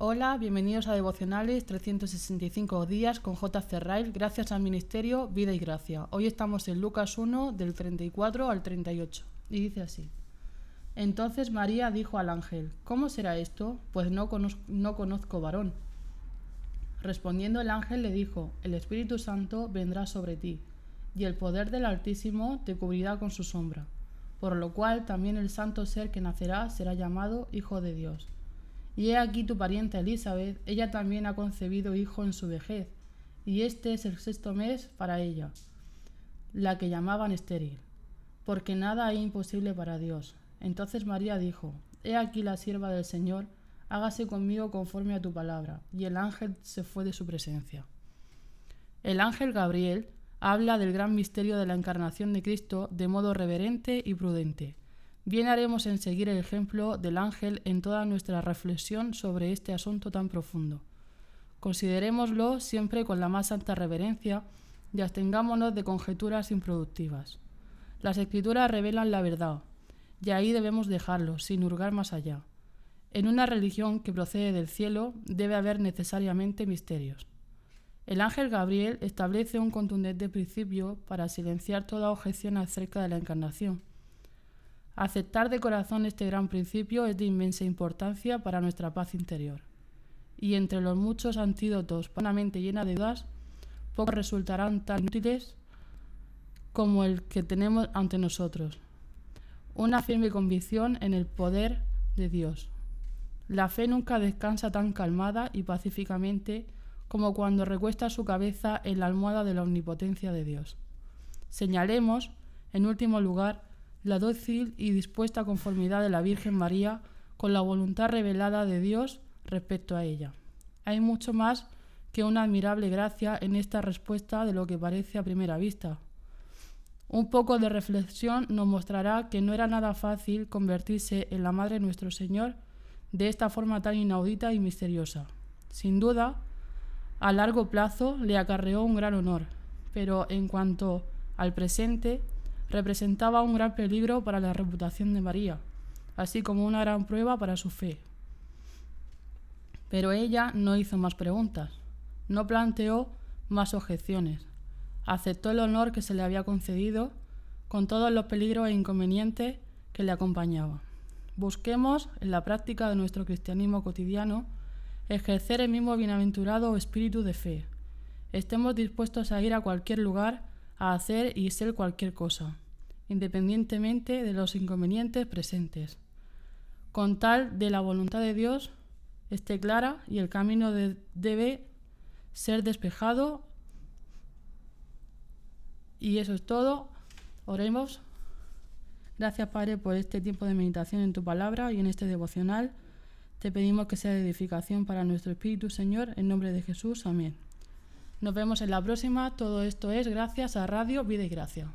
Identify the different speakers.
Speaker 1: Hola, bienvenidos a Devocionales 365 días con J. Cerrail, gracias al Ministerio Vida y Gracia. Hoy estamos en Lucas 1 del 34 al 38 y dice así. Entonces María dijo al ángel, ¿cómo será esto? Pues no conozco, no conozco varón. Respondiendo el ángel le dijo, el Espíritu Santo vendrá sobre ti, y el poder del Altísimo te cubrirá con su sombra, por lo cual también el santo ser que nacerá será llamado Hijo de Dios. Y he aquí tu pariente Elizabeth, ella también ha concebido hijo en su vejez, y este es el sexto mes para ella, la que llamaban estéril, porque nada hay imposible para Dios. Entonces María dijo, He aquí la sierva del Señor, hágase conmigo conforme a tu palabra. Y el ángel se fue de su presencia. El ángel Gabriel habla del gran misterio de la encarnación de Cristo de modo reverente y prudente Bien haremos en seguir el ejemplo del ángel en toda nuestra reflexión sobre este asunto tan profundo. Considerémoslo siempre con la más santa reverencia y abstengámonos de conjeturas improductivas. Las escrituras revelan la verdad, y ahí debemos dejarlo, sin hurgar más allá. En una religión que procede del cielo debe haber necesariamente misterios. El ángel Gabriel establece un contundente principio para silenciar toda objeción acerca de la encarnación Aceptar de corazón este gran principio es de inmensa importancia para nuestra paz interior. Y entre los muchos antídotos para una mente llena de dudas, pocos resultarán tan útiles como el que tenemos ante nosotros. Una firme convicción en el poder de Dios. La fe nunca descansa tan calmada y pacíficamente como cuando recuesta su cabeza en la almohada de la omnipotencia de Dios. Señalemos, en último lugar, la dócil y dispuesta conformidad de la Virgen María con la voluntad revelada de Dios respecto a ella. Hay mucho más que una admirable gracia en esta respuesta de lo que parece a primera vista. Un poco de reflexión nos mostrará que no era nada fácil convertirse en la Madre nuestro Señor de esta forma tan inaudita y misteriosa. Sin duda, a largo plazo le acarreó un gran honor, pero en cuanto al presente, representaba un gran peligro para la reputación de María, así como una gran prueba para su fe. Pero ella no hizo más preguntas, no planteó más objeciones, aceptó el honor que se le había concedido con todos los peligros e inconvenientes que le acompañaban. Busquemos, en la práctica de nuestro cristianismo cotidiano, ejercer el mismo bienaventurado espíritu de fe. Estemos dispuestos a ir a cualquier lugar a hacer y ser cualquier cosa, independientemente de los inconvenientes presentes, con tal de la voluntad de Dios esté clara y el camino debe ser despejado. Y eso es todo. Oremos. Gracias, Padre, por este tiempo de meditación en tu palabra y en este devocional. Te pedimos que sea de edificación para nuestro espíritu, Señor, en nombre de Jesús. Amén. Nos vemos en la próxima. Todo esto es gracias a Radio Vida y Gracia.